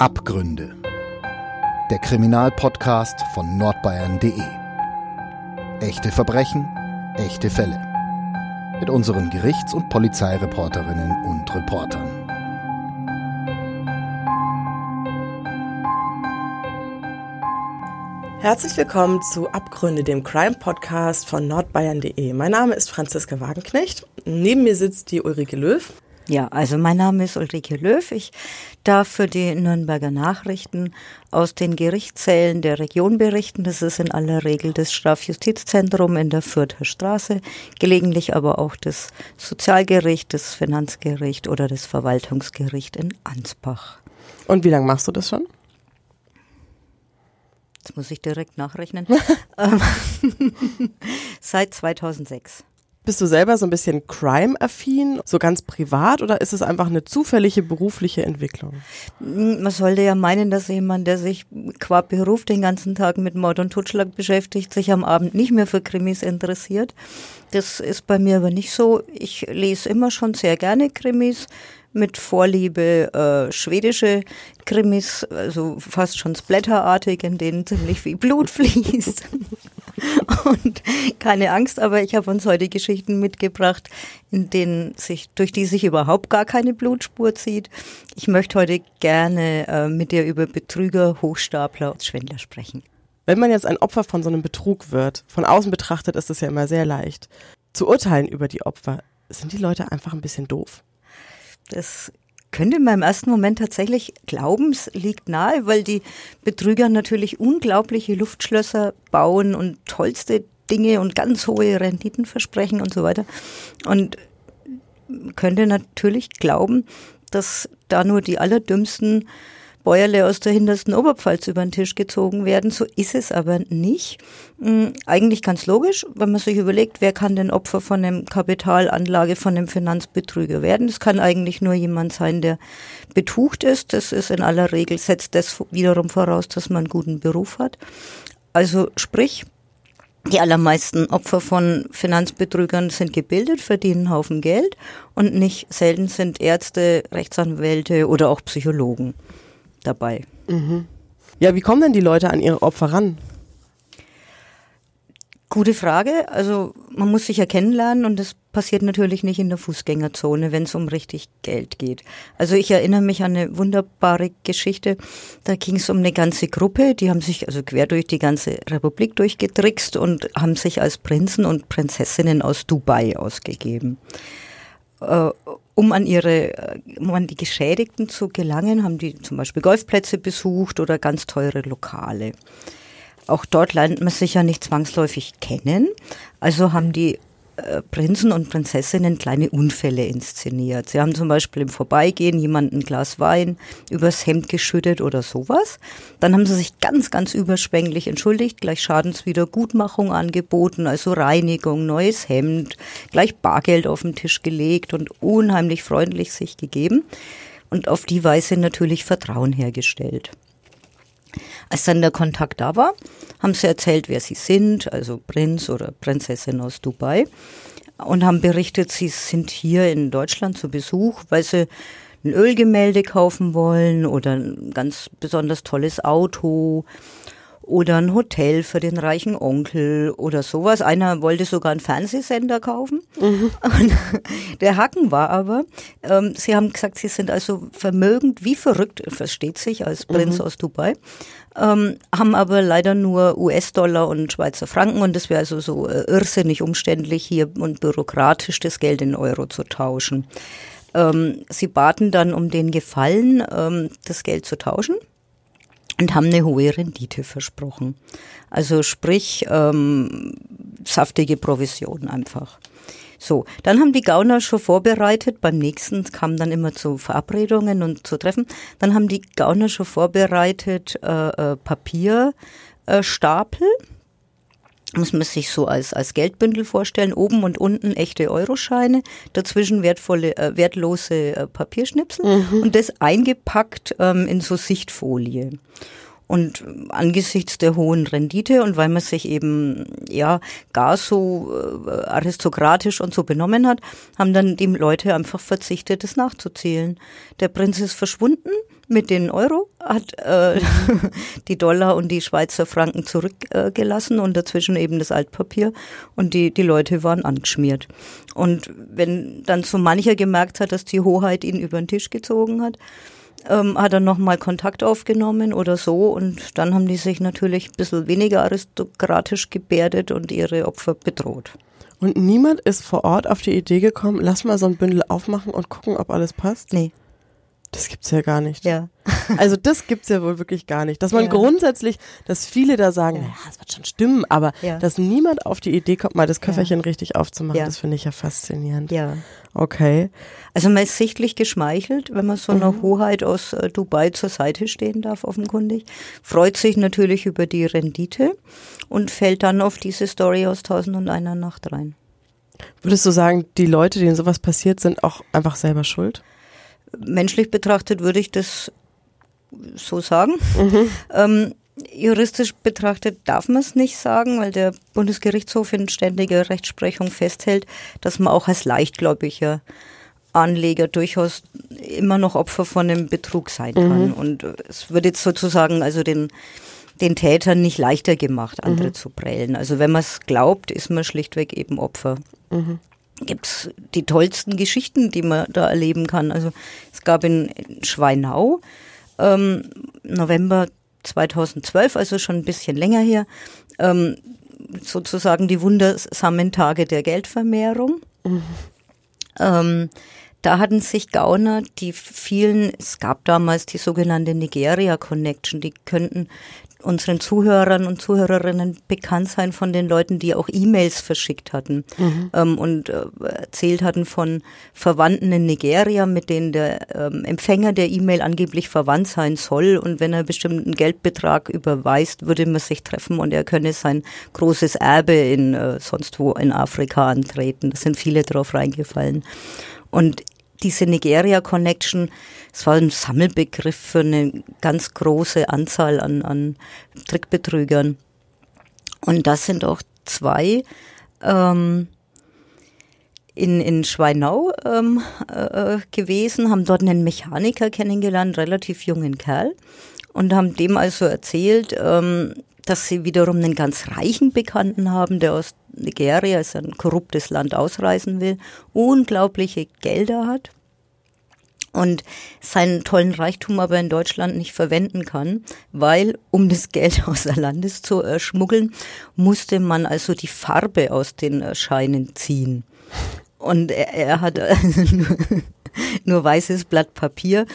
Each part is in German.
Abgründe. Der Kriminalpodcast von nordbayern.de. Echte Verbrechen, echte Fälle. Mit unseren Gerichts- und Polizeireporterinnen und Reportern. Herzlich willkommen zu Abgründe, dem Crime-Podcast von nordbayern.de. Mein Name ist Franziska Wagenknecht. Neben mir sitzt die Ulrike Löw. Ja, also mein Name ist Ulrike Löw. Ich darf für die Nürnberger Nachrichten aus den Gerichtszellen der Region berichten. Das ist in aller Regel das Strafjustizzentrum in der Fürther Straße, gelegentlich aber auch das Sozialgericht, das Finanzgericht oder das Verwaltungsgericht in Ansbach. Und wie lange machst du das schon? Jetzt muss ich direkt nachrechnen. Ähm, seit 2006. Bist du selber so ein bisschen crime-affin, so ganz privat oder ist es einfach eine zufällige berufliche Entwicklung? Man sollte ja meinen, dass jemand, der sich qua Beruf den ganzen Tag mit Mord und Totschlag beschäftigt, sich am Abend nicht mehr für Krimis interessiert. Das ist bei mir aber nicht so. Ich lese immer schon sehr gerne Krimis mit Vorliebe äh, schwedische Krimis, also fast schon splatterartig, in denen ziemlich viel Blut fließt. Und keine Angst, aber ich habe uns heute Geschichten mitgebracht, in denen sich, durch die sich überhaupt gar keine Blutspur zieht. Ich möchte heute gerne äh, mit dir über Betrüger, Hochstapler und Schwindler sprechen. Wenn man jetzt ein Opfer von so einem Betrug wird, von außen betrachtet ist es ja immer sehr leicht, zu urteilen über die Opfer. Sind die Leute einfach ein bisschen doof? Das könnte man im ersten Moment tatsächlich glauben, es liegt nahe, weil die Betrüger natürlich unglaubliche Luftschlösser bauen und tollste Dinge und ganz hohe Renditen versprechen und so weiter. Und könnte natürlich glauben, dass da nur die allerdümmsten Bäuerle aus der hintersten Oberpfalz über den Tisch gezogen werden. So ist es aber nicht. Hm, eigentlich ganz logisch, wenn man sich überlegt, wer kann denn Opfer von einem Kapitalanlage, von einem Finanzbetrüger werden. Das kann eigentlich nur jemand sein, der betucht ist. Das ist in aller Regel, setzt das wiederum voraus, dass man einen guten Beruf hat. Also sprich, die allermeisten Opfer von Finanzbetrügern sind gebildet, verdienen einen Haufen Geld und nicht selten sind Ärzte, Rechtsanwälte oder auch Psychologen dabei. Mhm. Ja, wie kommen denn die Leute an ihre Opfer ran? Gute Frage. Also man muss sich ja kennenlernen und das passiert natürlich nicht in der Fußgängerzone, wenn es um richtig Geld geht. Also ich erinnere mich an eine wunderbare Geschichte. Da ging es um eine ganze Gruppe, die haben sich also quer durch die ganze Republik durchgetrickst und haben sich als Prinzen und Prinzessinnen aus Dubai ausgegeben. Um an ihre, äh, um an die Geschädigten zu gelangen, haben die zum Beispiel Golfplätze besucht oder ganz teure Lokale. Auch dort lernt man sich ja nicht zwangsläufig kennen. Also haben die Prinzen und Prinzessinnen kleine Unfälle inszeniert. Sie haben zum Beispiel im Vorbeigehen jemanden ein Glas Wein übers Hemd geschüttet oder sowas. Dann haben sie sich ganz, ganz überschwänglich entschuldigt, gleich Schadenswiedergutmachung angeboten, also Reinigung, neues Hemd, gleich Bargeld auf den Tisch gelegt und unheimlich freundlich sich gegeben und auf die Weise natürlich Vertrauen hergestellt. Als dann der Kontakt da war, haben sie erzählt, wer sie sind, also Prinz oder Prinzessin aus Dubai, und haben berichtet, sie sind hier in Deutschland zu Besuch, weil sie ein Ölgemälde kaufen wollen oder ein ganz besonders tolles Auto oder ein Hotel für den reichen Onkel oder sowas. Einer wollte sogar einen Fernsehsender kaufen. Mhm. der Haken war aber, ähm, sie haben gesagt, sie sind also vermögend wie verrückt, versteht sich als Prinz mhm. aus Dubai, ähm, haben aber leider nur US-Dollar und Schweizer Franken und das wäre also so äh, irrsinnig umständlich hier und bürokratisch das Geld in Euro zu tauschen. Ähm, sie baten dann um den Gefallen, ähm, das Geld zu tauschen und haben eine hohe Rendite versprochen. Also sprich ähm, saftige Provision einfach. So, dann haben die Gauner schon vorbereitet, beim nächsten kam dann immer zu Verabredungen und zu Treffen, dann haben die Gauner schon vorbereitet äh, äh, Papierstapel, äh, muss man sich so als, als Geldbündel vorstellen, oben und unten echte Euroscheine, dazwischen wertvolle, äh, wertlose äh, Papierschnipsel mhm. und das eingepackt ähm, in so Sichtfolie. Und angesichts der hohen Rendite und weil man sich eben ja gar so äh, aristokratisch und so benommen hat, haben dann die Leute einfach verzichtet, das nachzuzählen. Der Prinz ist verschwunden mit den Euro, hat äh, die Dollar und die Schweizer Franken zurückgelassen äh, und dazwischen eben das Altpapier und die, die Leute waren angeschmiert. Und wenn dann so mancher gemerkt hat, dass die Hoheit ihn über den Tisch gezogen hat, ähm, hat er nochmal Kontakt aufgenommen oder so und dann haben die sich natürlich ein bisschen weniger aristokratisch gebärdet und ihre Opfer bedroht. Und niemand ist vor Ort auf die Idee gekommen, lass mal so ein Bündel aufmachen und gucken, ob alles passt? Nee. Das gibt's ja gar nicht. Ja. Also das gibt's ja wohl wirklich gar nicht. Dass man Ja. grundsätzlich, dass viele da sagen, Ja. naja, es wird schon stimmen, aber Ja. dass niemand auf die Idee kommt, mal das Köfferchen richtig aufzumachen, das finde ich ja faszinierend. Ja. Okay. Also man ist sichtlich geschmeichelt, wenn man so einer Hoheit aus äh, Dubai zur Seite stehen darf, offenkundig. Freut sich natürlich über die Rendite und fällt dann auf diese Story aus Tausend und einer Nacht rein. Würdest du sagen, die Leute, denen sowas passiert, sind auch einfach selber schuld? Menschlich betrachtet würde ich das so sagen. Ähm, juristisch betrachtet darf man es nicht sagen, weil der Bundesgerichtshof in ständiger Rechtsprechung festhält, dass man auch als leichtgläubiger Anleger durchaus immer noch Opfer von einem Betrug sein kann. Und äh, es wird jetzt sozusagen also den, den Tätern nicht leichter gemacht, andere zu prellen. Also wenn man es glaubt, ist man schlichtweg eben Opfer. Gibt's die tollsten Geschichten, die man da erleben kann. Also es gab in, in Schweinau ähm, November 2012, also schon ein bisschen länger her, ähm, sozusagen die wundersamen Tage der Geldvermehrung. Ähm, da hatten sich Gauner, die vielen, es gab damals die sogenannte Nigeria Connection, die könnten unseren Zuhörern und Zuhörerinnen bekannt sein von den Leuten, die auch E-Mails verschickt hatten ähm, und äh, erzählt hatten von Verwandten in Nigeria, mit denen der ähm, Empfänger der E-Mail angeblich verwandt sein soll und wenn er bestimmten Geldbetrag überweist, würde man sich treffen und er könne sein großes Erbe in äh, sonst wo in Afrika antreten. Da sind viele drauf reingefallen. Und diese Nigeria Connection, es war ein Sammelbegriff für eine ganz große Anzahl an, an Trickbetrügern. Und das sind auch zwei ähm, in, in Schweinau ähm, äh, gewesen, haben dort einen Mechaniker kennengelernt, relativ jungen Kerl, und haben dem also erzählt, ähm, dass sie wiederum einen ganz reichen Bekannten haben, der aus Nigeria, ist ein korruptes Land, ausreisen will, unglaubliche Gelder hat und seinen tollen Reichtum aber in Deutschland nicht verwenden kann, weil um das Geld außer Landes zu äh, schmuggeln, musste man also die Farbe aus den äh, Scheinen ziehen. Und er, er hat also nur weißes Blatt Papier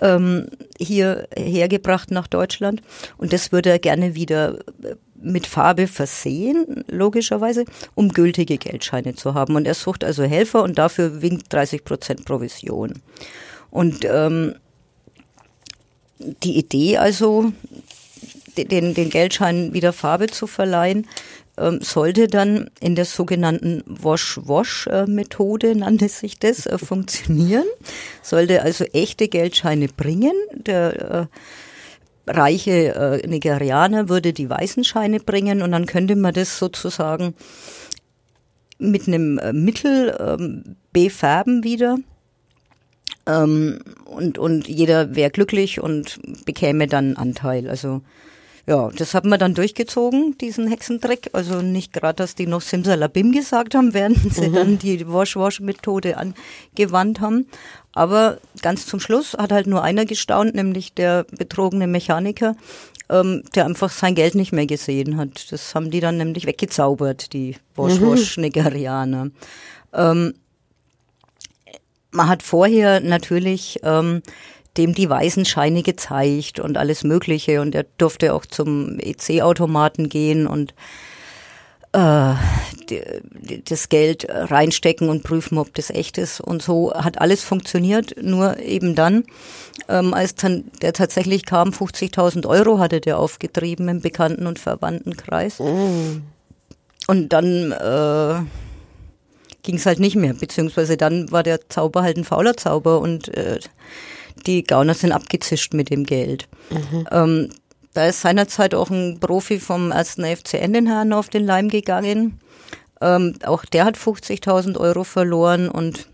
ähm, hier hergebracht nach Deutschland und das würde er gerne wieder äh, mit Farbe versehen, logischerweise, um gültige Geldscheine zu haben. Und er sucht also Helfer und dafür winkt 30 Prozent Provision. Und ähm, die Idee also, de- den, den Geldschein wieder Farbe zu verleihen, sollte dann in der sogenannten Wash-Wash-Methode, nannte sich das, äh, funktionieren. Sollte also echte Geldscheine bringen. Der äh, reiche äh, Nigerianer würde die weißen Scheine bringen und dann könnte man das sozusagen mit einem äh, Mittel ähm, befärben wieder. Ähm, und, und jeder wäre glücklich und bekäme dann Anteil. Also ja, das hat man dann durchgezogen, diesen Hexentrick. Also nicht gerade, dass die noch Simsalabim gesagt haben, während sie dann die Wash-Wash-Methode angewandt haben. Aber ganz zum Schluss hat halt nur einer gestaunt, nämlich der betrogene Mechaniker, ähm, der einfach sein Geld nicht mehr gesehen hat. Das haben die dann nämlich weggezaubert, die Wash-Wash-Nigerianer. Ähm, man hat vorher natürlich ähm, dem die weißen Scheine gezeigt und alles Mögliche. Und er durfte auch zum EC-Automaten gehen und äh, das Geld reinstecken und prüfen, ob das echt ist. Und so hat alles funktioniert, nur eben dann, ähm, als dann der tatsächlich kam, 50.000 Euro hatte der aufgetrieben im Bekannten- und Verwandtenkreis. Und dann äh, ging es halt nicht mehr, beziehungsweise dann war der Zauber halt ein fauler Zauber und äh, die Gauner sind abgezischt mit dem Geld. Ähm, da ist seinerzeit auch ein Profi vom ersten FCN den Herrn auf den Leim gegangen. Ähm, auch der hat 50.000 Euro verloren und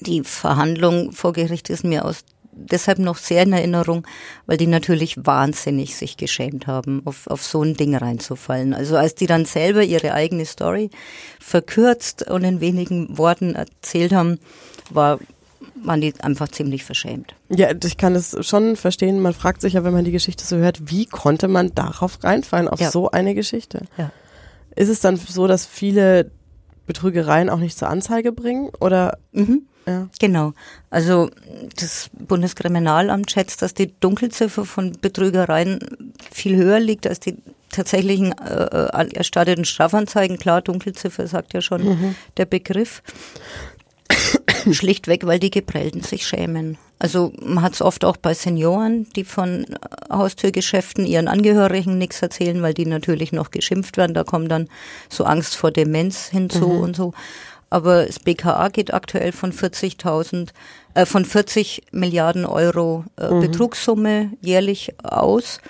die Verhandlung vor Gericht ist mir aus deshalb noch sehr in Erinnerung, weil die natürlich wahnsinnig sich geschämt haben, auf, auf so ein Ding reinzufallen. Also als die dann selber ihre eigene Story verkürzt und in wenigen Worten erzählt haben, war waren die einfach ziemlich verschämt. Ja, ich kann es schon verstehen. Man fragt sich ja, wenn man die Geschichte so hört, wie konnte man darauf reinfallen, auf ja. so eine Geschichte? Ja. Ist es dann so, dass viele Betrügereien auch nicht zur Anzeige bringen? Oder? Mhm. Ja. Genau. Also das Bundeskriminalamt schätzt, dass die Dunkelziffer von Betrügereien viel höher liegt als die tatsächlichen äh, erstatteten Strafanzeigen. Klar, Dunkelziffer sagt ja schon mhm. der Begriff. Schlichtweg, weil die Geprellten sich schämen. Also man hat es oft auch bei Senioren, die von Haustürgeschäften ihren Angehörigen nichts erzählen, weil die natürlich noch geschimpft werden. Da kommt dann so Angst vor Demenz hinzu mhm. und so. Aber das BKA geht aktuell von 40.000, äh, von 40 Milliarden Euro äh, mhm. Betrugssumme jährlich aus.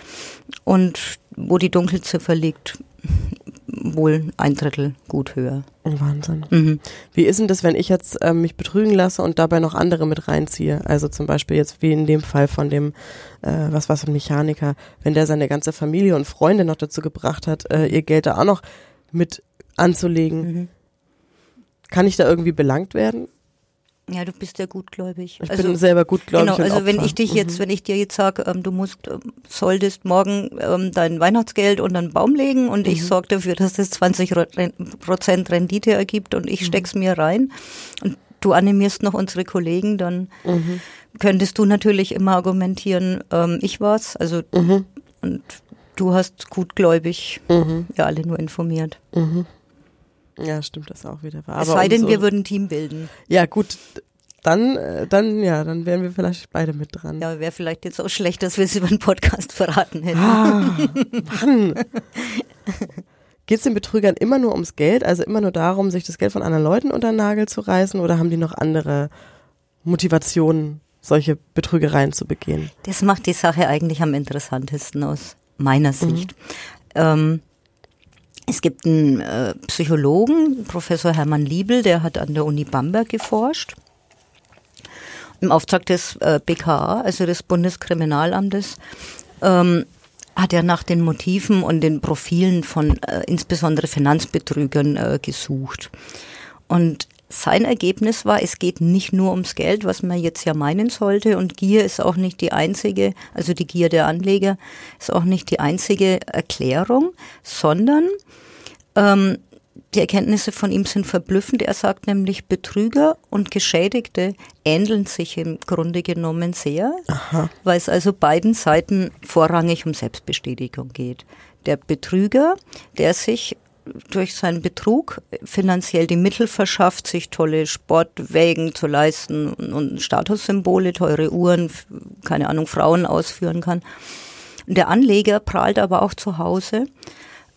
Und wo die Dunkelziffer liegt, wohl ein Drittel gut höher. Wahnsinn. Mhm. Wie ist denn das, wenn ich jetzt äh, mich betrügen lasse und dabei noch andere mit reinziehe? Also zum Beispiel jetzt wie in dem Fall von dem, äh, was war ein Mechaniker, wenn der seine ganze Familie und Freunde noch dazu gebracht hat, äh, ihr Geld da auch noch mit anzulegen. Mhm. Kann ich da irgendwie belangt werden? Ja, du bist ja gutgläubig. Ich also, bin selber gutgläubig. Genau, also wenn ich dich jetzt, mhm. wenn ich dir jetzt sage, ähm, du musst, ähm, solltest morgen ähm, dein Weihnachtsgeld unter den Baum legen und mhm. ich sorge dafür, dass es 20 Prozent Rendite ergibt und ich mhm. steck's mir rein und du animierst noch unsere Kollegen, dann mhm. könntest du natürlich immer argumentieren, ähm, ich war's, also mhm. und du hast gutgläubig mhm. ja alle nur informiert. Mhm. Ja, stimmt das auch wieder. Aber es sei denn, wir würden ein Team bilden. Ja, gut. Dann, äh, dann, ja, dann wären wir vielleicht beide mit dran. Ja, wäre vielleicht jetzt auch schlecht, dass wir es über den Podcast verraten hätten. Ah, Mann. Geht es den Betrügern immer nur ums Geld, also immer nur darum, sich das Geld von anderen Leuten unter den Nagel zu reißen oder haben die noch andere Motivationen, solche Betrügereien zu begehen? Das macht die Sache eigentlich am interessantesten aus meiner Sicht. Mhm. Ähm, es gibt einen äh, Psychologen, Professor Hermann Liebel, der hat an der Uni Bamberg geforscht. Im Auftrag des äh, BKA, also des Bundeskriminalamtes, ähm, hat er nach den Motiven und den Profilen von äh, insbesondere Finanzbetrügern äh, gesucht. Und sein Ergebnis war, es geht nicht nur ums Geld, was man jetzt ja meinen sollte. Und Gier ist auch nicht die einzige, also die Gier der Anleger ist auch nicht die einzige Erklärung, sondern ähm, die Erkenntnisse von ihm sind verblüffend. Er sagt nämlich, Betrüger und Geschädigte ähneln sich im Grunde genommen sehr, Aha. weil es also beiden Seiten vorrangig um Selbstbestätigung geht. Der Betrüger, der sich durch seinen Betrug finanziell die Mittel verschafft, sich tolle Sportwägen zu leisten und Statussymbole, teure Uhren, keine Ahnung, Frauen ausführen kann. Der Anleger prahlt aber auch zu Hause,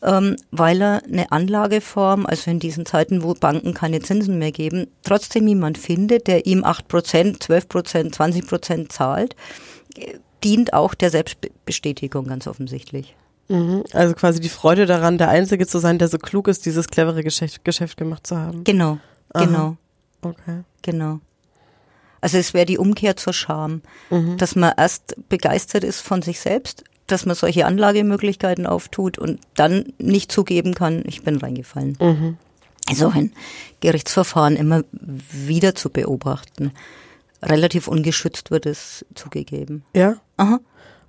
ähm, weil er eine Anlageform, also in diesen Zeiten, wo Banken keine Zinsen mehr geben, trotzdem jemand findet, der ihm 8%, 12%, 20% zahlt, dient auch der Selbstbestätigung ganz offensichtlich. Mhm. Also quasi die Freude daran, der Einzige zu sein, der so klug ist, dieses clevere Geschäft, Geschäft gemacht zu haben. Genau, Aha. genau. Okay. Genau. Also es wäre die Umkehr zur Scham, mhm. dass man erst begeistert ist von sich selbst, dass man solche Anlagemöglichkeiten auftut und dann nicht zugeben kann, ich bin reingefallen. Mhm. Also ein Gerichtsverfahren immer wieder zu beobachten. Relativ ungeschützt wird es zugegeben. Ja? Aha.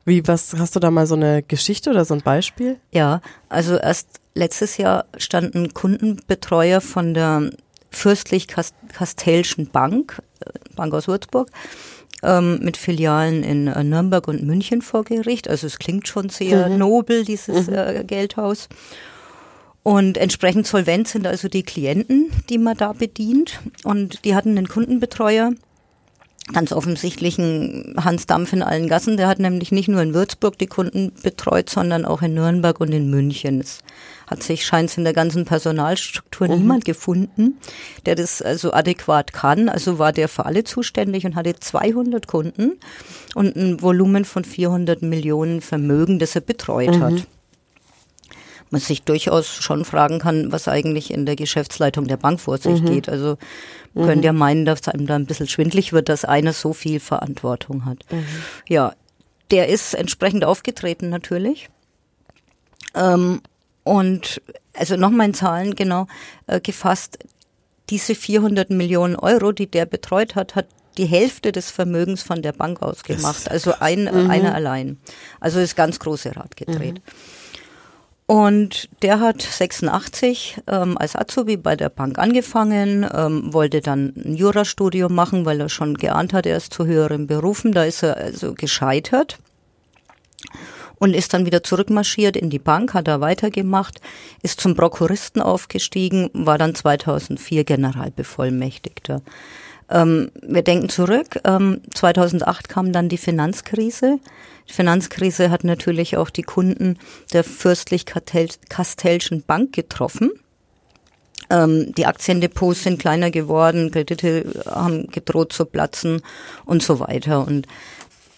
Wie, was, hast du da mal so eine Geschichte oder so ein Beispiel? Ja, also erst letztes Jahr stand ein Kundenbetreuer von der Fürstlich-Kastellschen Bank, äh, Bank aus Würzburg, ähm, mit Filialen in äh, Nürnberg und München vor Gericht. Also es klingt schon sehr mhm. nobel, dieses mhm. äh, Geldhaus. Und entsprechend solvent sind also die Klienten, die man da bedient. Und die hatten einen Kundenbetreuer, ganz offensichtlichen Hans Dampf in allen Gassen. Der hat nämlich nicht nur in Würzburg die Kunden betreut, sondern auch in Nürnberg und in München. Es hat sich, scheint in der ganzen Personalstruktur mhm. niemand gefunden, der das also adäquat kann. Also war der für alle zuständig und hatte 200 Kunden und ein Volumen von 400 Millionen Vermögen, das er betreut mhm. hat man sich durchaus schon fragen kann, was eigentlich in der Geschäftsleitung der Bank vor sich mhm. geht. Also mhm. könnt ja meinen, dass einem da ein bisschen schwindlig wird, dass einer so viel Verantwortung hat. Mhm. Ja, der ist entsprechend aufgetreten natürlich. Ähm, und also nochmal in Zahlen genau äh, gefasst, diese 400 Millionen Euro, die der betreut hat, hat die Hälfte des Vermögens von der Bank ausgemacht. Also ein, mhm. einer allein. Also das ganz große Rad gedreht. Mhm. Und der hat 86 ähm, als Azubi bei der Bank angefangen, ähm, wollte dann ein Jurastudium machen, weil er schon geahnt hat, er ist zu höheren Berufen. Da ist er also gescheitert und ist dann wieder zurückmarschiert in die Bank, hat er weitergemacht, ist zum Prokuristen aufgestiegen, war dann 2004 Generalbevollmächtigter. Ähm, wir denken zurück, ähm, 2008 kam dann die Finanzkrise. Die Finanzkrise hat natürlich auch die Kunden der fürstlich-kastellschen Bank getroffen. Ähm, die Aktiendepots sind kleiner geworden, Kredite haben gedroht zu platzen und so weiter. Und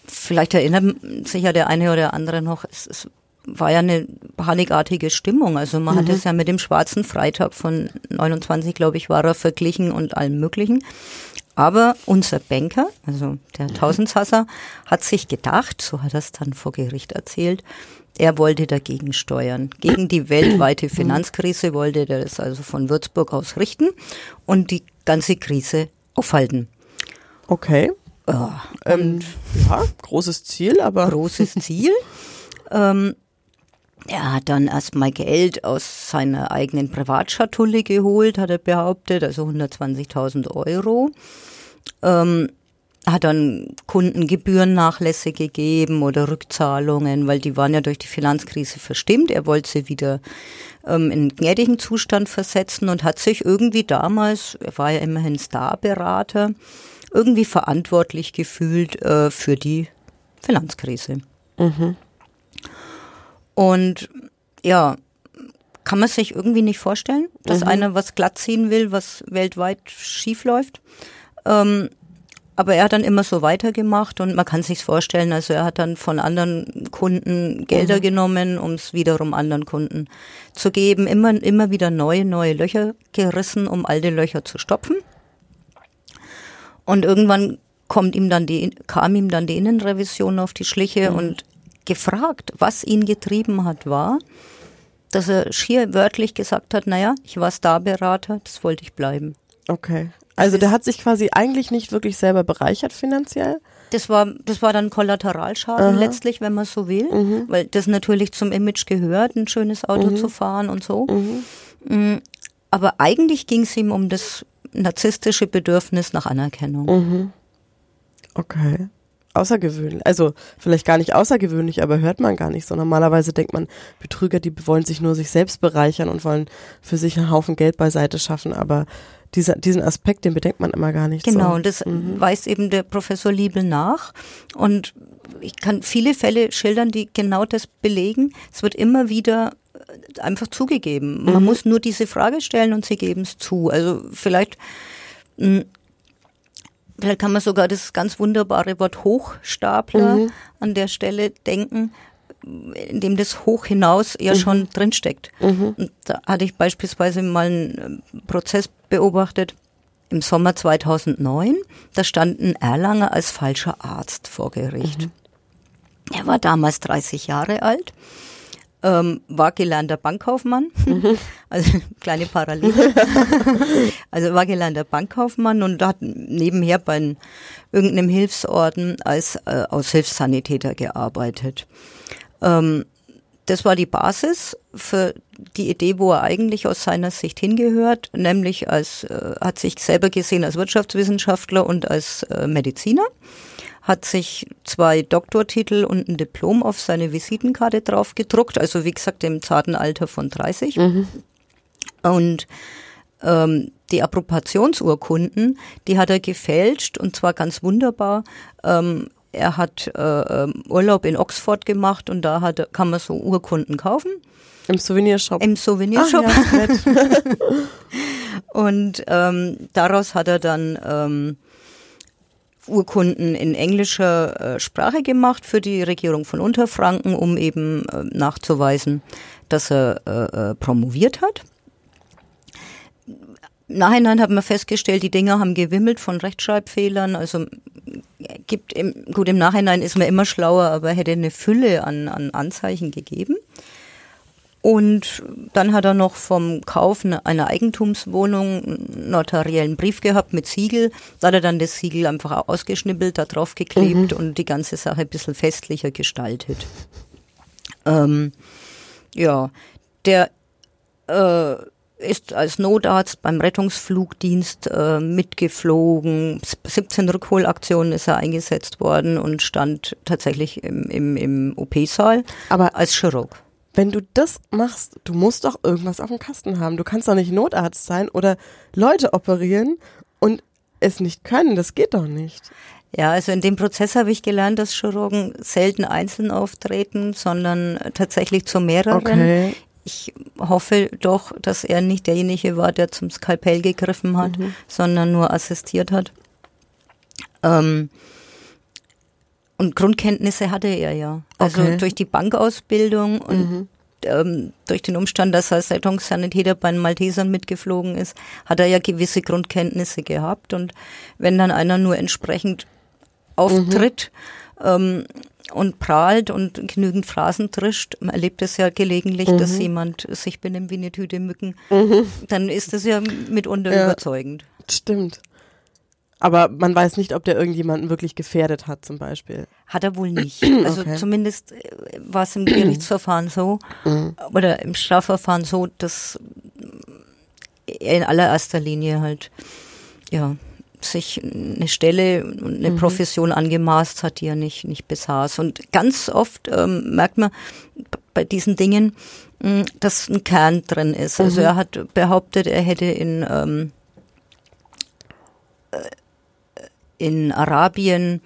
vielleicht erinnert sich ja der eine oder andere noch, es, es war ja eine panikartige Stimmung. Also man mhm. hat es ja mit dem schwarzen Freitag von 29, glaube ich, war er verglichen und allem Möglichen. Aber unser Banker, also der mhm. Tausendsasser, hat sich gedacht, so hat er es dann vor Gericht erzählt, er wollte dagegen steuern. Gegen die weltweite mhm. Finanzkrise wollte er das also von Würzburg aus richten und die ganze Krise aufhalten. Okay. Ja, ähm, ja großes Ziel, aber. Großes Ziel. ähm, er hat dann erstmal Geld aus seiner eigenen Privatschatulle geholt, hat er behauptet, also 120.000 Euro. Ähm, hat dann Kundengebührennachlässe gegeben oder Rückzahlungen, weil die waren ja durch die Finanzkrise verstimmt. Er wollte sie wieder ähm, in gnädigen Zustand versetzen und hat sich irgendwie damals, er war ja immerhin Starberater, irgendwie verantwortlich gefühlt äh, für die Finanzkrise. Mhm. Und ja, kann man sich irgendwie nicht vorstellen, dass mhm. einer was glatt ziehen will, was weltweit schief läuft. Ähm, aber er hat dann immer so weitergemacht und man kann sich's vorstellen, also er hat dann von anderen Kunden Gelder mhm. genommen, um es wiederum anderen Kunden zu geben, immer, immer wieder neue, neue Löcher gerissen, um alte Löcher zu stopfen. Und irgendwann kommt ihm dann die, kam ihm dann die Innenrevision auf die Schliche mhm. und gefragt, was ihn getrieben hat, war, dass er schier wörtlich gesagt hat, naja, ich war Starberater, das wollte ich bleiben. Okay. Also der hat sich quasi eigentlich nicht wirklich selber bereichert finanziell? Das war, das war dann Kollateralschaden Aha. letztlich, wenn man so will, mhm. weil das natürlich zum Image gehört, ein schönes Auto mhm. zu fahren und so. Mhm. Mm, aber eigentlich ging es ihm um das narzisstische Bedürfnis nach Anerkennung. Mhm. Okay außergewöhnlich. Also vielleicht gar nicht außergewöhnlich, aber hört man gar nicht so. Normalerweise denkt man, Betrüger, die wollen sich nur sich selbst bereichern und wollen für sich einen Haufen Geld beiseite schaffen, aber dieser, diesen Aspekt, den bedenkt man immer gar nicht. Genau, so. und das mhm. weist eben der Professor Liebel nach. Und ich kann viele Fälle schildern, die genau das belegen. Es wird immer wieder einfach zugegeben. Man mhm. muss nur diese Frage stellen und sie geben es zu. Also vielleicht Vielleicht kann man sogar das ganz wunderbare Wort Hochstapler mhm. an der Stelle denken, in dem das hoch hinaus ja mhm. schon drinsteckt. Mhm. Und da hatte ich beispielsweise mal einen äh, Prozess beobachtet im Sommer 2009. Da stand ein Erlanger als falscher Arzt vor Gericht. Mhm. Er war damals 30 Jahre alt ähm, war gelernter Bankkaufmann, mhm. also kleine Parallele. also war gelernter Bankkaufmann und hat nebenher bei irgendeinem Hilfsorden als äh, Aushilfssanitäter gearbeitet. Ähm, das war die Basis für die Idee, wo er eigentlich aus seiner Sicht hingehört, nämlich als äh, hat sich selber gesehen als Wirtschaftswissenschaftler und als äh, Mediziner hat sich zwei Doktortitel und ein Diplom auf seine Visitenkarte drauf gedruckt, also wie gesagt im zarten Alter von 30. Mhm. Und ähm, die Approbationsurkunden, die hat er gefälscht und zwar ganz wunderbar. Ähm, er hat äh, ähm, Urlaub in Oxford gemacht und da hat, kann man so Urkunden kaufen. Im Souvenirshop. Im Souvenirshop. Ah, ja. Und ähm, daraus hat er dann ähm, Urkunden in englischer äh, Sprache gemacht für die Regierung von Unterfranken, um eben äh, nachzuweisen, dass er äh, promoviert hat. Nachhinein hat man festgestellt, die Dinger haben gewimmelt von Rechtschreibfehlern. Also gibt im, gut im Nachhinein ist man immer schlauer, aber hätte eine Fülle an, an Anzeichen gegeben. Und dann hat er noch vom Kauf einer Eigentumswohnung einen notariellen Brief gehabt mit Siegel. Da hat er dann das Siegel einfach ausgeschnippelt, da drauf geklebt mhm. und die ganze Sache ein bisschen festlicher gestaltet. Ähm, ja, der äh, ist als Notarzt beim Rettungsflugdienst äh, mitgeflogen. 17 Rückholaktionen ist er eingesetzt worden und stand tatsächlich im, im, im OP-Saal Aber als Chirurg wenn du das machst, du musst doch irgendwas auf dem Kasten haben. Du kannst doch nicht Notarzt sein oder Leute operieren und es nicht können. Das geht doch nicht. Ja, also in dem Prozess habe ich gelernt, dass Chirurgen selten einzeln auftreten, sondern tatsächlich zu mehreren. Okay. Ich hoffe doch, dass er nicht derjenige war, der zum Skalpell gegriffen hat, mhm. sondern nur assistiert hat. Ähm, und Grundkenntnisse hatte er ja. Also okay. durch die Bankausbildung und mhm. ähm, durch den Umstand, dass er als Rettungssanitäter bei den Maltesern mitgeflogen ist, hat er ja gewisse Grundkenntnisse gehabt. Und wenn dann einer nur entsprechend auftritt mhm. ähm, und prahlt und genügend Phrasen trischt, man erlebt es ja gelegentlich, mhm. dass jemand sich benimmt wie eine Tüte Mücken, mhm. dann ist das ja mitunter ja, überzeugend. Stimmt. Aber man weiß nicht, ob der irgendjemanden wirklich gefährdet hat, zum Beispiel. Hat er wohl nicht. Also okay. zumindest äh, war es im Gerichtsverfahren so mhm. oder im Strafverfahren so, dass er in allererster Linie halt ja sich eine Stelle und eine mhm. Profession angemaßt hat, die er nicht nicht besaß. Und ganz oft ähm, merkt man bei diesen Dingen, mh, hm, dass ein Kern drin ist. Also mhm. er hat behauptet, er hätte in ähm, in Arabien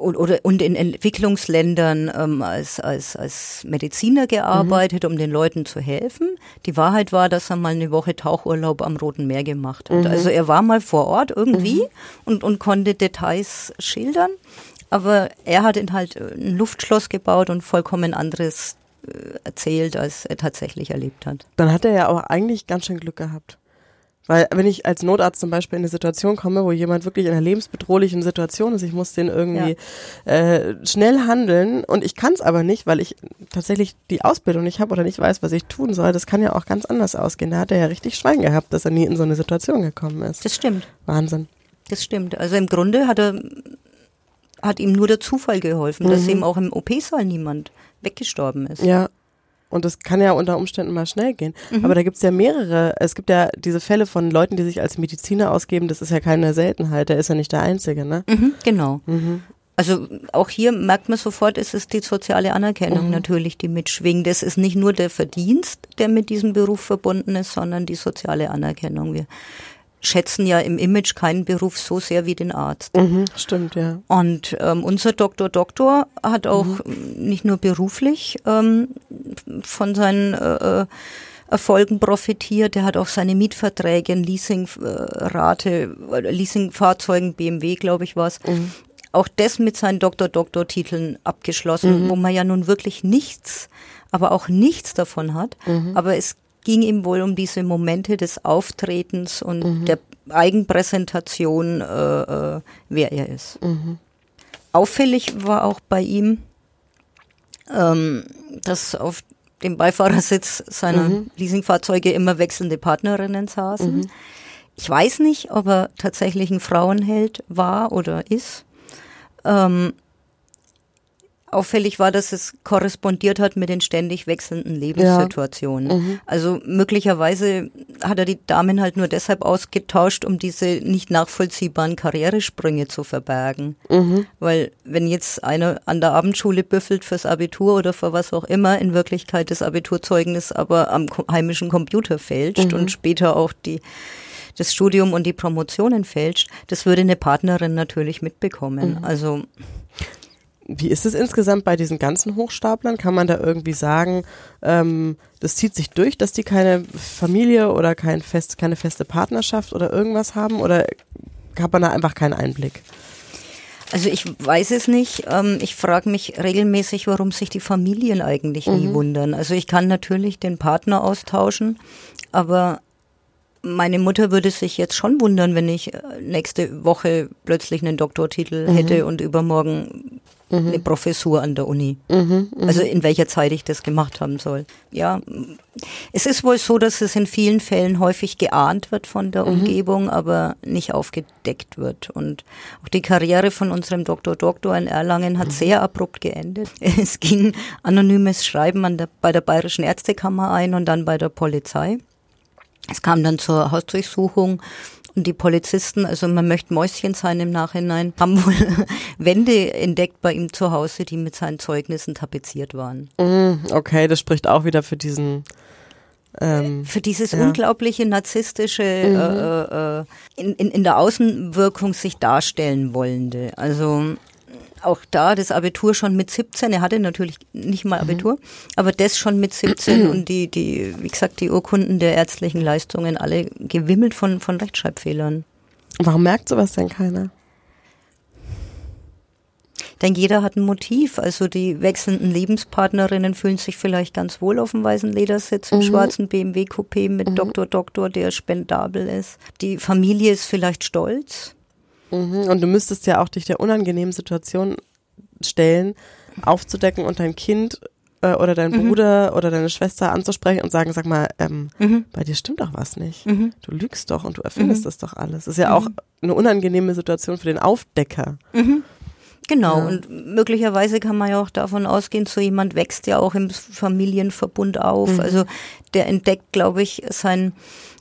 und, oder, und in Entwicklungsländern ähm, als, als, als Mediziner gearbeitet, mhm. um den Leuten zu helfen. Die Wahrheit war, dass er mal eine Woche Tauchurlaub am Roten Meer gemacht hat. Mhm. Also er war mal vor Ort irgendwie mhm. und, und konnte Details schildern. Aber er hat ihn halt äh, ein Luftschloss gebaut und vollkommen anderes äh, erzählt, als er tatsächlich erlebt hat. Dann hat er ja auch eigentlich ganz schön Glück gehabt. Weil wenn ich als Notarzt zum Beispiel in eine Situation komme, wo jemand wirklich in einer lebensbedrohlichen Situation ist, ich muss den irgendwie ja. äh, schnell handeln und ich kann es aber nicht, weil ich tatsächlich die Ausbildung nicht habe oder nicht weiß, was ich tun soll, das kann ja auch ganz anders ausgehen. Da hat er ja richtig Schwein gehabt, dass er nie in so eine Situation gekommen ist. Das stimmt. Wahnsinn. Das stimmt. Also im Grunde hat er hat ihm nur der Zufall geholfen, mhm. dass ihm auch im OP-Saal niemand weggestorben ist. Ja, und das kann ja unter Umständen mal schnell gehen. Mhm. Aber da gibt's ja mehrere, es gibt ja diese Fälle von Leuten, die sich als Mediziner ausgeben, das ist ja keine Seltenheit, der ist ja nicht der Einzige, ne? Mhm, genau. Mhm. Also auch hier merkt man sofort, es ist die soziale Anerkennung mhm. natürlich, die mitschwingt. Es ist nicht nur der Verdienst, der mit diesem Beruf verbunden ist, sondern die soziale Anerkennung. Wir schätzen ja im Image keinen Beruf so sehr wie den Arzt. Mhm, stimmt, ja. Und ähm, unser Doktor Doktor hat auch mhm. nicht nur beruflich ähm, von seinen äh, äh Erfolgen profitiert. Er hat auch seine Mietverträge, Leasingrate, äh, Leasingfahrzeugen, BMW, glaube ich, was. Mhm. Auch das mit seinen Doktor-Doktor-Titeln abgeschlossen, mhm. wo man ja nun wirklich nichts, aber auch nichts davon hat. Mhm. Aber es ging ihm wohl um diese Momente des Auftretens und mhm. der Eigenpräsentation, äh, äh, wer er ist. Mhm. Auffällig war auch bei ihm, ähm, dass auf dem Beifahrersitz seiner mhm. Leasingfahrzeuge immer wechselnde Partnerinnen saßen. Mhm. Ich weiß nicht, ob er tatsächlich ein Frauenheld war oder ist. Ähm, auffällig war, dass es korrespondiert hat mit den ständig wechselnden Lebenssituationen. Ja. Mhm. Also möglicherweise hat er die Damen halt nur deshalb ausgetauscht, um diese nicht nachvollziehbaren Karrieresprünge zu verbergen. Mhm. Weil wenn jetzt einer an der Abendschule büffelt fürs Abitur oder für was auch immer, in Wirklichkeit das Abiturzeugnis aber am heimischen Computer fälscht mhm. und später auch die das Studium und die Promotionen fälscht, das würde eine Partnerin natürlich mitbekommen. Mhm. Also wie ist es insgesamt bei diesen ganzen Hochstaplern? Kann man da irgendwie sagen, ähm, das zieht sich durch, dass die keine Familie oder kein fest, keine feste Partnerschaft oder irgendwas haben? Oder hat man da einfach keinen Einblick? Also ich weiß es nicht. Ähm, ich frage mich regelmäßig, warum sich die Familien eigentlich mhm. nie wundern. Also ich kann natürlich den Partner austauschen, aber meine Mutter würde sich jetzt schon wundern, wenn ich äh, nächste Woche plötzlich einen Doktortitel mhm. hätte und übermorgen mhm. eine Professur an der Uni. Mhm, mh. Also in welcher Zeit ich das gemacht haben soll. Ja, es ist wohl so, dass es in vielen Fällen häufig geahnt wird von der mhm. Umgebung, aber nicht aufgedeckt wird. Und auch die Karriere von unserem Doktor Doktor in Erlangen hat mhm. sehr abrupt geendet. Es ging anonymes Schreiben an der, bei der Bayerischen Ärztekammer ein und dann bei der Polizei. Es kam dann zur Hausdurchsuchung und die Polizisten, also man möchte Mäuschen sein im Nachhinein, haben wohl Wände entdeckt bei ihm zu Hause, die mit seinen Zeugnissen tapeziert waren. Mm, okay, das spricht auch wieder für diesen ähm, für dieses ja. unglaubliche narzisstische mhm. äh, äh, in, in, in der Außenwirkung sich darstellen wollende. Also auch da das Abitur schon mit 17, er hatte natürlich nicht mal mhm. Abitur, mhm. aber das schon mit 17 und die, die, wie gesagt, die Urkunden der ärztlichen Leistungen alle gewimmelt von, von Rechtschreibfehlern. Warum merkt sowas denn keiner? Denn jeder hat ein Motiv. Also die wechselnden Lebenspartnerinnen fühlen sich vielleicht ganz wohl auf dem weißen Ledersitz im mhm. schwarzen BMW Coupé mit mhm. Doktor Doktor, der spendabel ist. Die Familie ist vielleicht stolz. Mhm. Und du müsstest ja auch dich der unangenehmen Situation stellen, aufzudecken und dein Kind äh, oder dein mhm. Bruder oder deine Schwester anzusprechen und sagen, sag mal, ähm, mhm. bei dir stimmt doch was nicht. Mhm. Du lügst doch und du erfindest mhm. das doch alles. Das ist ja auch mhm. eine unangenehme Situation für den Aufdecker. Genau, ja. und möglicherweise kann man ja auch davon ausgehen, so jemand wächst ja auch im Familienverbund auf. Mhm. Also der entdeckt, glaube ich, sein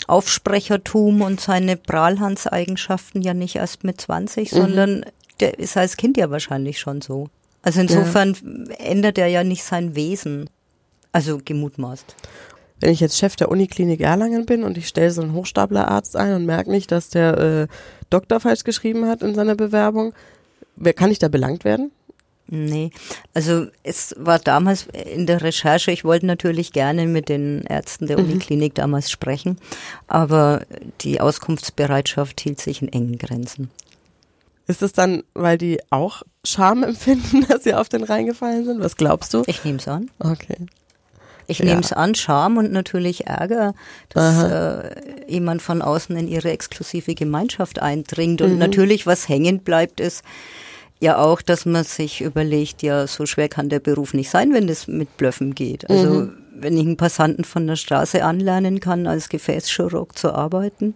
Aufsprechertum und seine Prahlhandseigenschaften ja nicht erst mit 20, mhm. sondern der ist als Kind ja wahrscheinlich schon so. Also insofern ja. ändert er ja nicht sein Wesen. Also gemutmaßt. Wenn ich jetzt Chef der Uniklinik Erlangen bin und ich stelle so einen Hochstaplerarzt ein und merke nicht, dass der äh, Doktor falsch geschrieben hat in seiner Bewerbung, Wer kann ich da belangt werden? Nee, also es war damals in der Recherche, ich wollte natürlich gerne mit den Ärzten der mhm. Uniklinik damals sprechen, aber die Auskunftsbereitschaft hielt sich in engen Grenzen. Ist es dann, weil die auch Scham empfinden, dass sie auf den reingefallen sind? Was glaubst du? Ich nehme es an. Okay. Ich ja. nehme es an, Scham und natürlich Ärger, dass äh, jemand von außen in ihre exklusive Gemeinschaft eindringt. Und mhm. natürlich, was hängen bleibt, ist, ja auch, dass man sich überlegt, ja, so schwer kann der Beruf nicht sein, wenn das mit Blöffen geht. Also mhm. wenn ich einen Passanten von der Straße anlernen kann, als Gefäßchirurg zu arbeiten.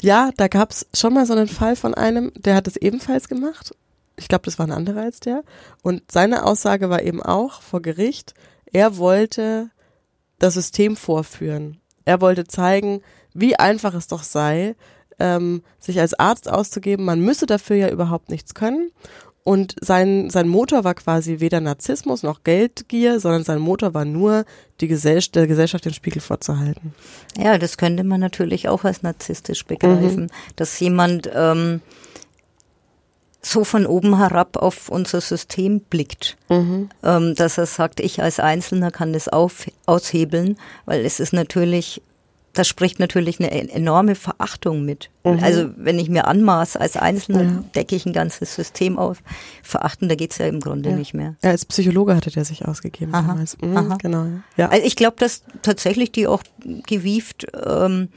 Ja, da gab es schon mal so einen Fall von einem, der hat es ebenfalls gemacht. Ich glaube, das war ein anderer als der. Und seine Aussage war eben auch vor Gericht, er wollte das System vorführen. Er wollte zeigen, wie einfach es doch sei, ähm, sich als Arzt auszugeben. Man müsse dafür ja überhaupt nichts können. Und sein, sein Motor war quasi weder Narzissmus noch Geldgier, sondern sein Motor war nur, die Gesellschaft, der Gesellschaft den Spiegel vorzuhalten. Ja, das könnte man natürlich auch als narzisstisch begreifen, mhm. dass jemand ähm, so von oben herab auf unser System blickt, mhm. ähm, dass er sagt, ich als Einzelner kann das auf, aushebeln, weil es ist natürlich das spricht natürlich eine enorme Verachtung mit. Mhm. Also wenn ich mir anmaße, als Einzelner ja. decke ich ein ganzes System auf. Verachten, da geht's ja im Grunde ja. nicht mehr. Ja, als Psychologe hatte der sich ausgegeben Aha. damals. Mhm, Aha. Genau. Ja. Also ich glaube, dass tatsächlich die auch gewieft ähm,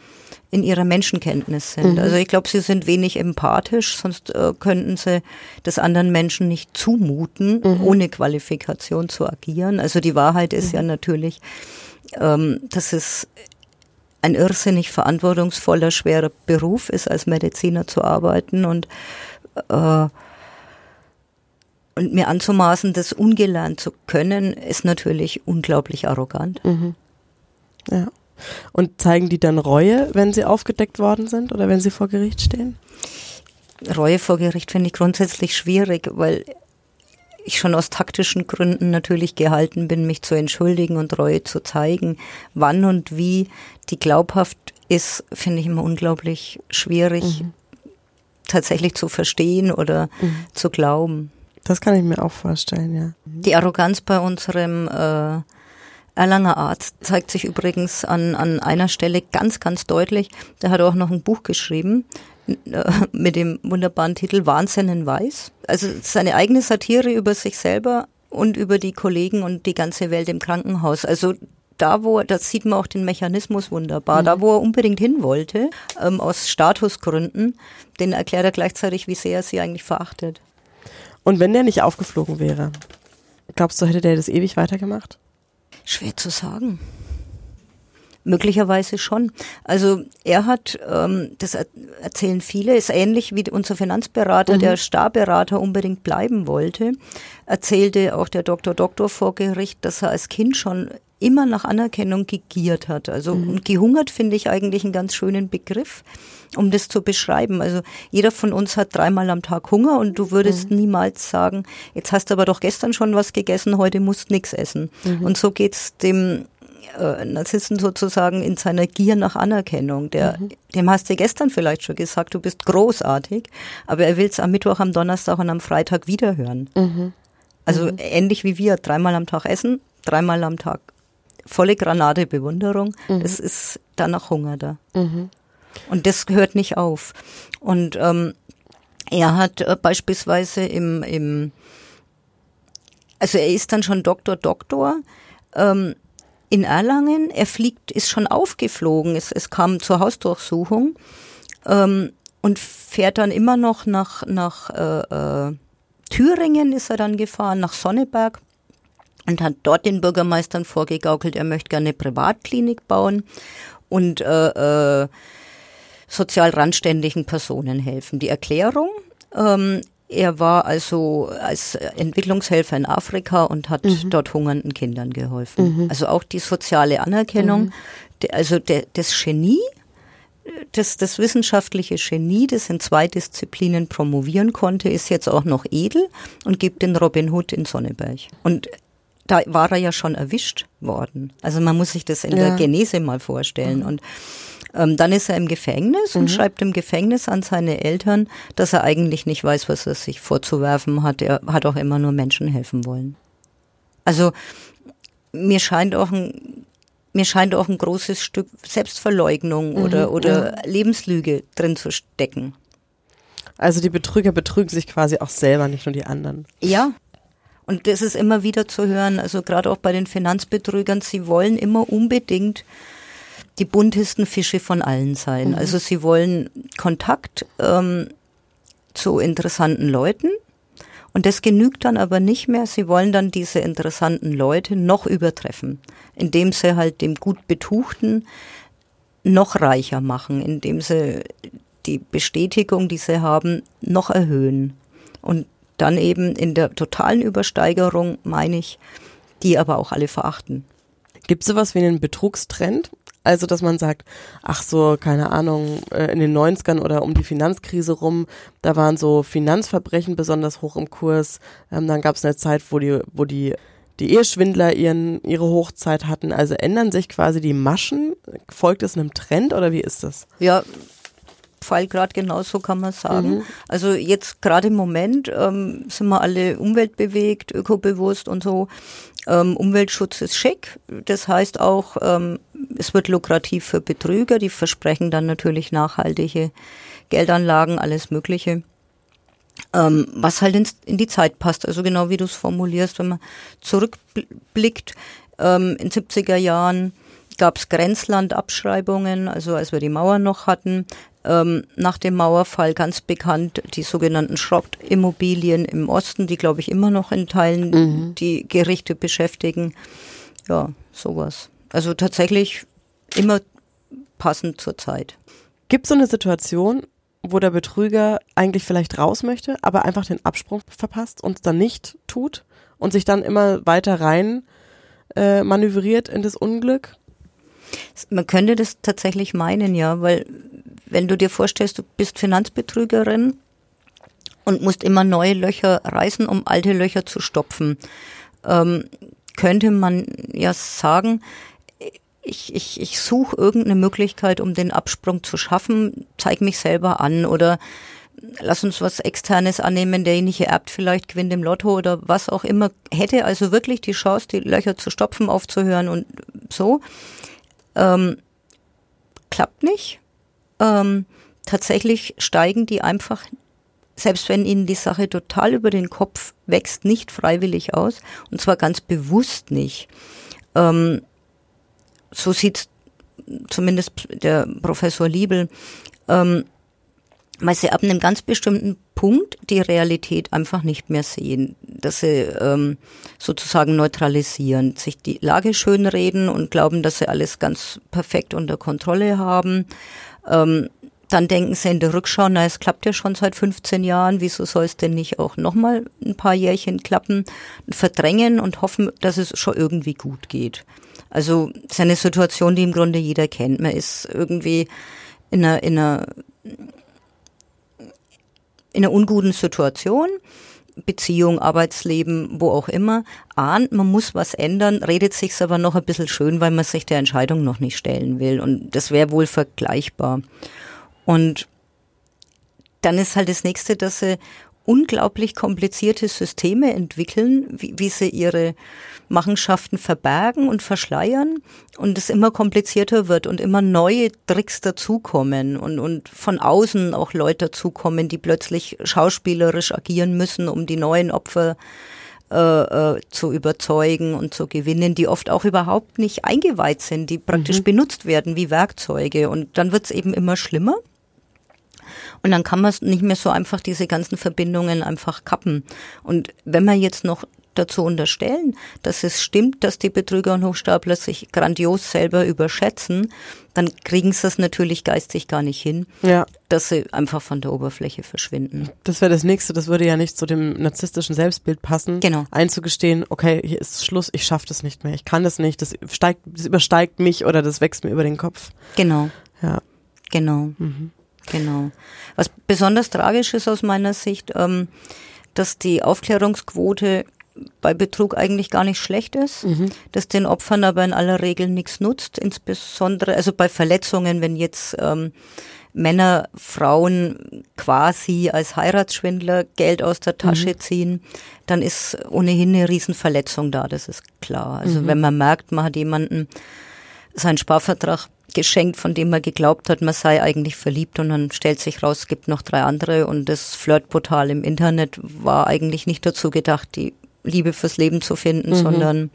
in ihrer Menschenkenntnis sind. Mhm. Also ich glaube, sie sind wenig empathisch, sonst äh, könnten sie das anderen Menschen nicht zumuten, mhm. ohne Qualifikation zu agieren. Also die Wahrheit ist ja mhm. natürlich, ähm, dass es ein irrsinnig verantwortungsvoller, schwerer Beruf ist, als Mediziner zu arbeiten und äh, Und mir anzumaßen, das ungelernt zu können, ist natürlich unglaublich arrogant. Mhm. Ja. Und zeigen die dann Reue, wenn sie aufgedeckt worden sind oder wenn sie vor Gericht stehen? Reue vor Gericht finde ich grundsätzlich schwierig, weil ich schon aus taktischen Gründen natürlich gehalten bin, mich zu entschuldigen und Reue zu zeigen. Wann und wie die glaubhaft ist, finde ich immer unglaublich schwierig mhm. tatsächlich zu verstehen oder mhm. zu glauben. Das kann ich mir auch vorstellen, ja. Die Arroganz bei unserem äh, Erlanger Arzt zeigt sich übrigens an, an einer Stelle ganz, ganz deutlich. Der hat auch noch ein Buch geschrieben mit dem wunderbaren Titel Wahnsinn in Weiß. Also seine eigene Satire über sich selber und über die Kollegen und die ganze Welt im Krankenhaus. Also da, wo, das sieht man auch den Mechanismus wunderbar, mhm. da, wo er unbedingt hin wollte, ähm, aus Statusgründen, den erklärt er gleichzeitig, wie sehr er sie eigentlich verachtet. Und wenn der nicht aufgeflogen wäre, glaubst du, hätte der das ewig weitergemacht? Schwer zu sagen. Möglicherweise schon. Also er hat, ähm, das erzählen viele, ist ähnlich wie unser Finanzberater, mhm. der Starberater unbedingt bleiben wollte, erzählte auch der Doktor Doktor vor Gericht, dass er als Kind schon immer nach Anerkennung gegiert hat. Also mhm. und gehungert finde ich eigentlich einen ganz schönen Begriff, um das zu beschreiben. Also jeder von uns hat dreimal am Tag Hunger und du würdest mhm. niemals sagen, jetzt hast du aber doch gestern schon was gegessen, heute musst nichts essen. Mhm. Und so geht's dem äh, Narzissten sozusagen in seiner Gier nach Anerkennung. Der, mhm. Dem hast du gestern vielleicht schon gesagt, du bist großartig, aber er will es am Mittwoch, am Donnerstag und am Freitag wiederhören. Mhm. Also mhm. ähnlich wie wir, dreimal am Tag essen, dreimal am Tag volle Granate Bewunderung. Mhm. Es ist danach Hunger da. Mhm. Und das hört nicht auf. Und ähm, er hat äh, beispielsweise im, im, also er ist dann schon Doktor, Doktor. Ähm, in Erlangen. Er fliegt, ist schon aufgeflogen. Es, es kam zur Hausdurchsuchung ähm, und fährt dann immer noch nach, nach äh, äh, Thüringen ist er dann gefahren, nach Sonneberg und hat dort den Bürgermeistern vorgegaukelt, er möchte gerne eine Privatklinik bauen und äh, äh, sozial randständigen Personen helfen. Die Erklärung, ähm, er war also als Entwicklungshelfer in Afrika und hat mhm. dort hungernden Kindern geholfen. Mhm. Also auch die soziale Anerkennung, mhm. also das Genie, das, das wissenschaftliche Genie, das in zwei Disziplinen promovieren konnte, ist jetzt auch noch edel und gibt den Robin Hood in Sonneberg. Und da war er ja schon erwischt worden. Also man muss sich das in ja. der Genese mal vorstellen. Mhm. Und ähm, dann ist er im Gefängnis mhm. und schreibt im Gefängnis an seine Eltern, dass er eigentlich nicht weiß, was er sich vorzuwerfen hat. Er hat auch immer nur Menschen helfen wollen. Also mir scheint auch ein mir scheint auch ein großes Stück Selbstverleugnung mhm, oder, oder ja. Lebenslüge drin zu stecken. Also die Betrüger betrügen sich quasi auch selber, nicht nur die anderen. Ja. Und das ist immer wieder zu hören, also gerade auch bei den Finanzbetrügern, sie wollen immer unbedingt die buntesten Fische von allen sein. Mhm. Also sie wollen Kontakt ähm, zu interessanten Leuten. Und das genügt dann aber nicht mehr. Sie wollen dann diese interessanten Leute noch übertreffen, indem sie halt dem gut Betuchten noch reicher machen, indem sie die Bestätigung, die sie haben, noch erhöhen. Und dann eben in der totalen Übersteigerung, meine ich, die aber auch alle verachten. Gibt es sowas wie einen Betrugstrend? Also, dass man sagt, ach so, keine Ahnung, äh, in den 90ern oder um die Finanzkrise rum, da waren so Finanzverbrechen besonders hoch im Kurs. Ähm, dann gab es eine Zeit, wo die, wo die, die Eheschwindler ihren, ihre Hochzeit hatten. Also ändern sich quasi die Maschen? Folgt es einem Trend oder wie ist das? Ja, Fall gerade genauso kann man sagen. Mhm. Also jetzt gerade im Moment ähm, sind wir alle umweltbewegt, ökobewusst und so. Ähm, Umweltschutz ist schick. Das heißt auch, ähm, es wird lukrativ für Betrüger. Die versprechen dann natürlich nachhaltige Geldanlagen, alles Mögliche. Ähm, was halt in, in, die Zeit passt. Also genau wie du es formulierst, wenn man zurückblickt, ähm, in 70er Jahren gab es Grenzlandabschreibungen, also als wir die Mauer noch hatten. Ähm, nach dem Mauerfall ganz bekannt die sogenannten Schrottimmobilien im Osten, die glaube ich immer noch in Teilen mhm. die Gerichte beschäftigen. Ja, sowas. Also tatsächlich immer passend zur Zeit. Gibt es so eine Situation, wo der Betrüger eigentlich vielleicht raus möchte, aber einfach den Absprung verpasst und es dann nicht tut und sich dann immer weiter rein äh, manövriert in das Unglück? Man könnte das tatsächlich meinen, ja, weil wenn du dir vorstellst, du bist Finanzbetrügerin und musst immer neue Löcher reißen, um alte Löcher zu stopfen, ähm, könnte man ja sagen, ich, ich, ich suche irgendeine Möglichkeit, um den Absprung zu schaffen, zeig mich selber an oder lass uns was Externes annehmen, derjenige erbt vielleicht, gewinnt im Lotto oder was auch immer, hätte also wirklich die Chance, die Löcher zu stopfen, aufzuhören und so. Ähm, klappt nicht. Ähm, tatsächlich steigen die einfach, selbst wenn ihnen die Sache total über den Kopf wächst, nicht freiwillig aus und zwar ganz bewusst nicht. Ähm, so sieht zumindest der Professor Liebel, ähm, weil sie ab einem ganz bestimmten Punkt die Realität einfach nicht mehr sehen, dass sie ähm, sozusagen neutralisieren, sich die Lage schönreden und glauben, dass sie alles ganz perfekt unter Kontrolle haben. Ähm, dann denken sie in der Rückschau, na, es klappt ja schon seit 15 Jahren, wieso soll es denn nicht auch nochmal ein paar Jährchen klappen? Verdrängen und hoffen, dass es schon irgendwie gut geht. Also es ist eine Situation, die im Grunde jeder kennt. Man ist irgendwie in einer, in einer, in einer unguten Situation, Beziehung, Arbeitsleben, wo auch immer, ahnt, man muss was ändern, redet sich's aber noch ein bisschen schön, weil man sich der Entscheidung noch nicht stellen will. Und das wäre wohl vergleichbar. Und dann ist halt das nächste, dass sie unglaublich komplizierte Systeme entwickeln, wie, wie sie ihre Machenschaften verbergen und verschleiern und es immer komplizierter wird und immer neue Tricks dazukommen und, und von außen auch Leute dazukommen, die plötzlich schauspielerisch agieren müssen, um die neuen Opfer äh, äh, zu überzeugen und zu gewinnen, die oft auch überhaupt nicht eingeweiht sind, die praktisch mhm. benutzt werden wie Werkzeuge. Und dann wird es eben immer schlimmer. Und dann kann man nicht mehr so einfach diese ganzen Verbindungen einfach kappen. Und wenn man jetzt noch dazu unterstellen, dass es stimmt, dass die Betrüger und Hochstapler sich grandios selber überschätzen, dann kriegen sie es natürlich geistig gar nicht hin, ja. dass sie einfach von der Oberfläche verschwinden. Das wäre das nächste, das würde ja nicht zu dem narzisstischen Selbstbild passen. Genau. Einzugestehen, okay, hier ist Schluss, ich schaffe das nicht mehr, ich kann das nicht, das steigt, das übersteigt mich oder das wächst mir über den Kopf. Genau. Ja. Genau. Mhm. Genau. Was besonders tragisch ist aus meiner Sicht, ähm, dass die Aufklärungsquote bei Betrug eigentlich gar nicht schlecht ist, mhm. dass den Opfern aber in aller Regel nichts nutzt, insbesondere also bei Verletzungen, wenn jetzt ähm, Männer Frauen quasi als Heiratsschwindler Geld aus der Tasche mhm. ziehen, dann ist ohnehin eine Riesenverletzung da, das ist klar. Also mhm. wenn man merkt, man hat jemanden seinen Sparvertrag geschenkt, von dem man geglaubt hat, man sei eigentlich verliebt und dann stellt sich raus, es gibt noch drei andere und das Flirtportal im Internet war eigentlich nicht dazu gedacht, die Liebe fürs Leben zu finden, mhm. sondern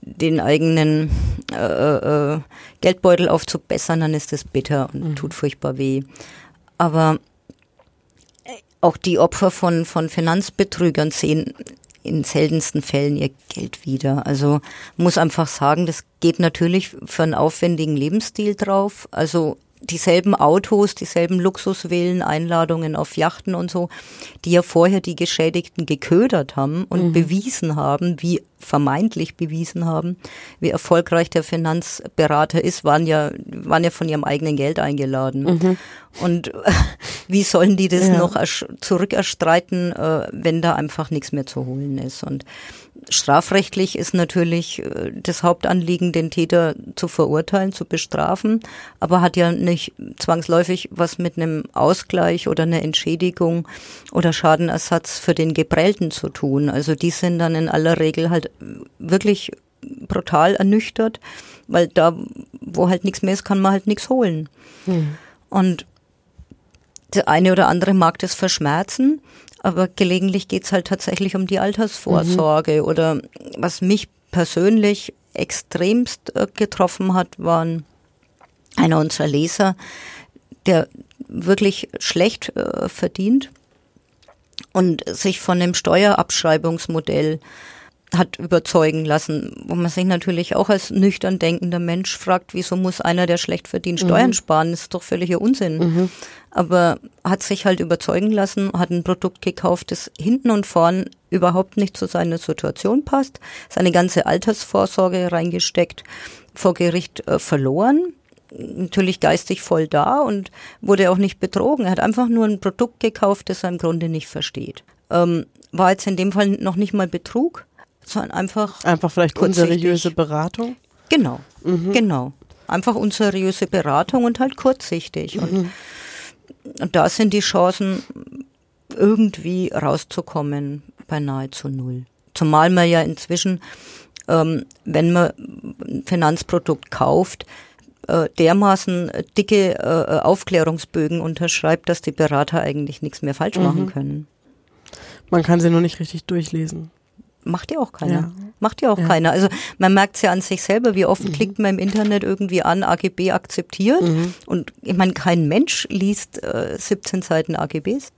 den eigenen äh, äh, Geldbeutel aufzubessern, dann ist das bitter und mhm. tut furchtbar weh. Aber auch die Opfer von, von Finanzbetrügern sehen in seltensten Fällen ihr Geld wieder. Also muss einfach sagen, das geht natürlich für einen aufwendigen Lebensstil drauf. Also dieselben Autos, dieselben Luxuswillen, Einladungen auf Yachten und so, die ja vorher die Geschädigten geködert haben und mhm. bewiesen haben, wie vermeintlich bewiesen haben, wie erfolgreich der Finanzberater ist, waren ja, waren ja von ihrem eigenen Geld eingeladen. Mhm. Und wie sollen die das ja. noch zurückerstreiten, äh, wenn da einfach nichts mehr zu holen ist? Und strafrechtlich ist natürlich äh, das Hauptanliegen, den Täter zu verurteilen, zu bestrafen, aber hat ja nicht zwangsläufig was mit einem Ausgleich oder einer Entschädigung oder Schadenersatz für den Geprellten zu tun. Also die sind dann in aller Regel halt wirklich brutal ernüchtert, weil da, wo halt nichts mehr ist, kann man halt nichts holen. Mhm. Und der eine oder andere mag das verschmerzen, aber gelegentlich geht's halt tatsächlich um die Altersvorsorge. Mhm. Oder was mich persönlich extremst äh, getroffen hat, waren einer unserer Leser, der wirklich schlecht äh, verdient und sich von dem Steuerabschreibungsmodell hat überzeugen lassen, wo man sich natürlich auch als nüchtern denkender Mensch fragt, wieso muss einer, der schlecht verdient, Steuern mhm. sparen? Das ist doch völliger Unsinn. Mhm. Aber hat sich halt überzeugen lassen, hat ein Produkt gekauft, das hinten und vorn überhaupt nicht zu seiner Situation passt, seine ganze Altersvorsorge reingesteckt, vor Gericht äh, verloren, natürlich geistig voll da und wurde auch nicht betrogen. Er hat einfach nur ein Produkt gekauft, das er im Grunde nicht versteht. Ähm, war jetzt in dem Fall noch nicht mal Betrug, sondern einfach. Einfach vielleicht unseriöse Beratung? Genau, mhm. genau. Einfach unseriöse Beratung und halt kurzsichtig. Mhm. Und, und da sind die Chancen, irgendwie rauszukommen, bei nahezu null. Zumal man ja inzwischen, ähm, wenn man ein Finanzprodukt kauft, äh, dermaßen dicke äh, Aufklärungsbögen unterschreibt, dass die Berater eigentlich nichts mehr falsch mhm. machen können. Man kann sie nur nicht richtig durchlesen. Macht ja auch keiner. Ja. Macht ja auch ja. keiner. Also man merkt es ja an sich selber, wie oft mhm. klickt man im Internet irgendwie an, AGB akzeptiert. Mhm. Und ich meine, kein Mensch liest äh, 17 Seiten AGBs.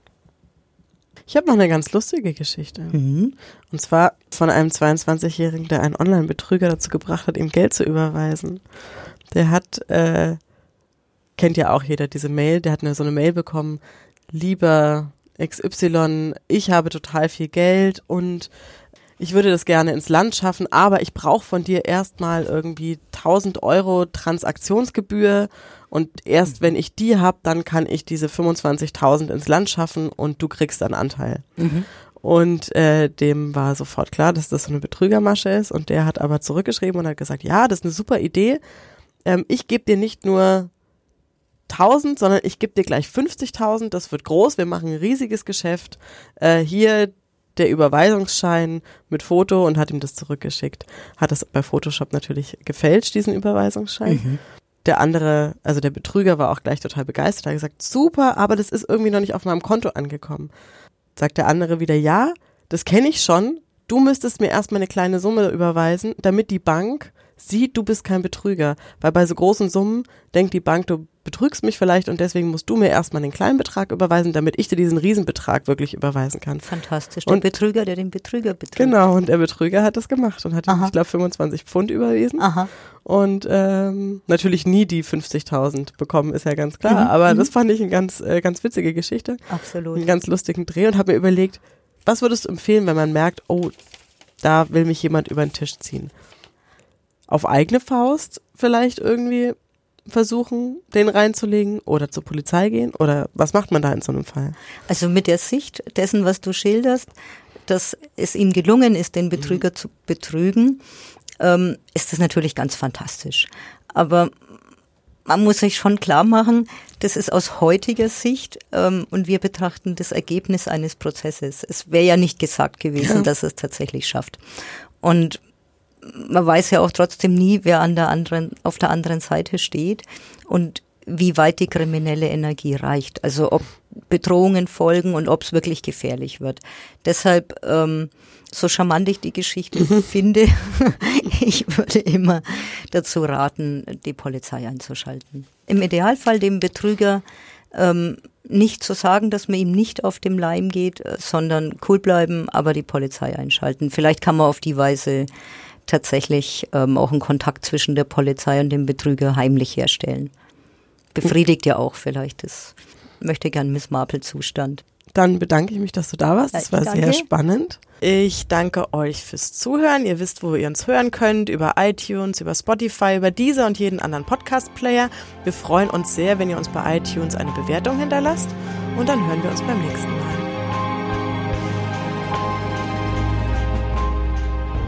Ich habe noch eine ganz lustige Geschichte. Mhm. Und zwar von einem 22-Jährigen, der einen Online-Betrüger dazu gebracht hat, ihm Geld zu überweisen. Der hat, äh, kennt ja auch jeder diese Mail, der hat eine, so eine Mail bekommen, lieber XY, ich habe total viel Geld und ich würde das gerne ins Land schaffen, aber ich brauche von dir erstmal irgendwie 1000 Euro Transaktionsgebühr und erst wenn ich die habe, dann kann ich diese 25.000 ins Land schaffen und du kriegst einen Anteil. Mhm. Und äh, dem war sofort klar, dass das so eine Betrügermasche ist und der hat aber zurückgeschrieben und hat gesagt, ja, das ist eine super Idee. Ähm, ich gebe dir nicht nur 1000, sondern ich gebe dir gleich 50.000, das wird groß, wir machen ein riesiges Geschäft. Äh, hier der Überweisungsschein mit Foto und hat ihm das zurückgeschickt. Hat das bei Photoshop natürlich gefälscht, diesen Überweisungsschein. Mhm. Der andere, also der Betrüger war auch gleich total begeistert, hat gesagt, super, aber das ist irgendwie noch nicht auf meinem Konto angekommen. Sagt der andere wieder, ja, das kenne ich schon. Du müsstest mir erstmal eine kleine Summe überweisen, damit die Bank sieht, du bist kein Betrüger. Weil bei so großen Summen denkt die Bank, du betrügst mich vielleicht und deswegen musst du mir erstmal den kleinen Betrag überweisen, damit ich dir diesen Riesenbetrag wirklich überweisen kann. Fantastisch. Der und, Betrüger, der den Betrüger betrügt. Genau, und der Betrüger hat das gemacht und hat, ihm, ich glaube, 25 Pfund überwiesen. Aha. Und ähm, natürlich nie die 50.000 bekommen, ist ja ganz klar. Mhm. Aber mhm. das fand ich eine ganz, äh, ganz witzige Geschichte. Absolut. Einen ganz lustigen Dreh und habe mir überlegt, was würdest du empfehlen, wenn man merkt, oh, da will mich jemand über den Tisch ziehen? Auf eigene Faust vielleicht irgendwie versuchen, den reinzulegen oder zur Polizei gehen? Oder was macht man da in so einem Fall? Also mit der Sicht dessen, was du schilderst, dass es ihm gelungen ist, den Betrüger mhm. zu betrügen, ähm, ist das natürlich ganz fantastisch. Aber man muss sich schon klar machen, das ist aus heutiger Sicht ähm, und wir betrachten das Ergebnis eines Prozesses. Es wäre ja nicht gesagt gewesen, ja. dass es tatsächlich schafft. Und man weiß ja auch trotzdem nie, wer an der anderen, auf der anderen Seite steht und wie weit die kriminelle Energie reicht. Also ob Bedrohungen folgen und ob es wirklich gefährlich wird. Deshalb, ähm, so charmant ich die Geschichte finde, ich würde immer dazu raten, die Polizei einzuschalten. Im Idealfall dem Betrüger ähm, nicht zu sagen, dass man ihm nicht auf dem Leim geht, äh, sondern cool bleiben, aber die Polizei einschalten. Vielleicht kann man auf die Weise tatsächlich ähm, auch einen Kontakt zwischen der Polizei und dem Betrüger heimlich herstellen. Befriedigt ja auch vielleicht das möchte gern Miss Marple Zustand. Dann bedanke ich mich, dass du da warst. Das war sehr spannend. Ich danke euch fürs Zuhören. Ihr wisst, wo ihr uns hören könnt, über iTunes, über Spotify, über dieser und jeden anderen Podcast-Player. Wir freuen uns sehr, wenn ihr uns bei iTunes eine Bewertung hinterlasst. Und dann hören wir uns beim nächsten Mal.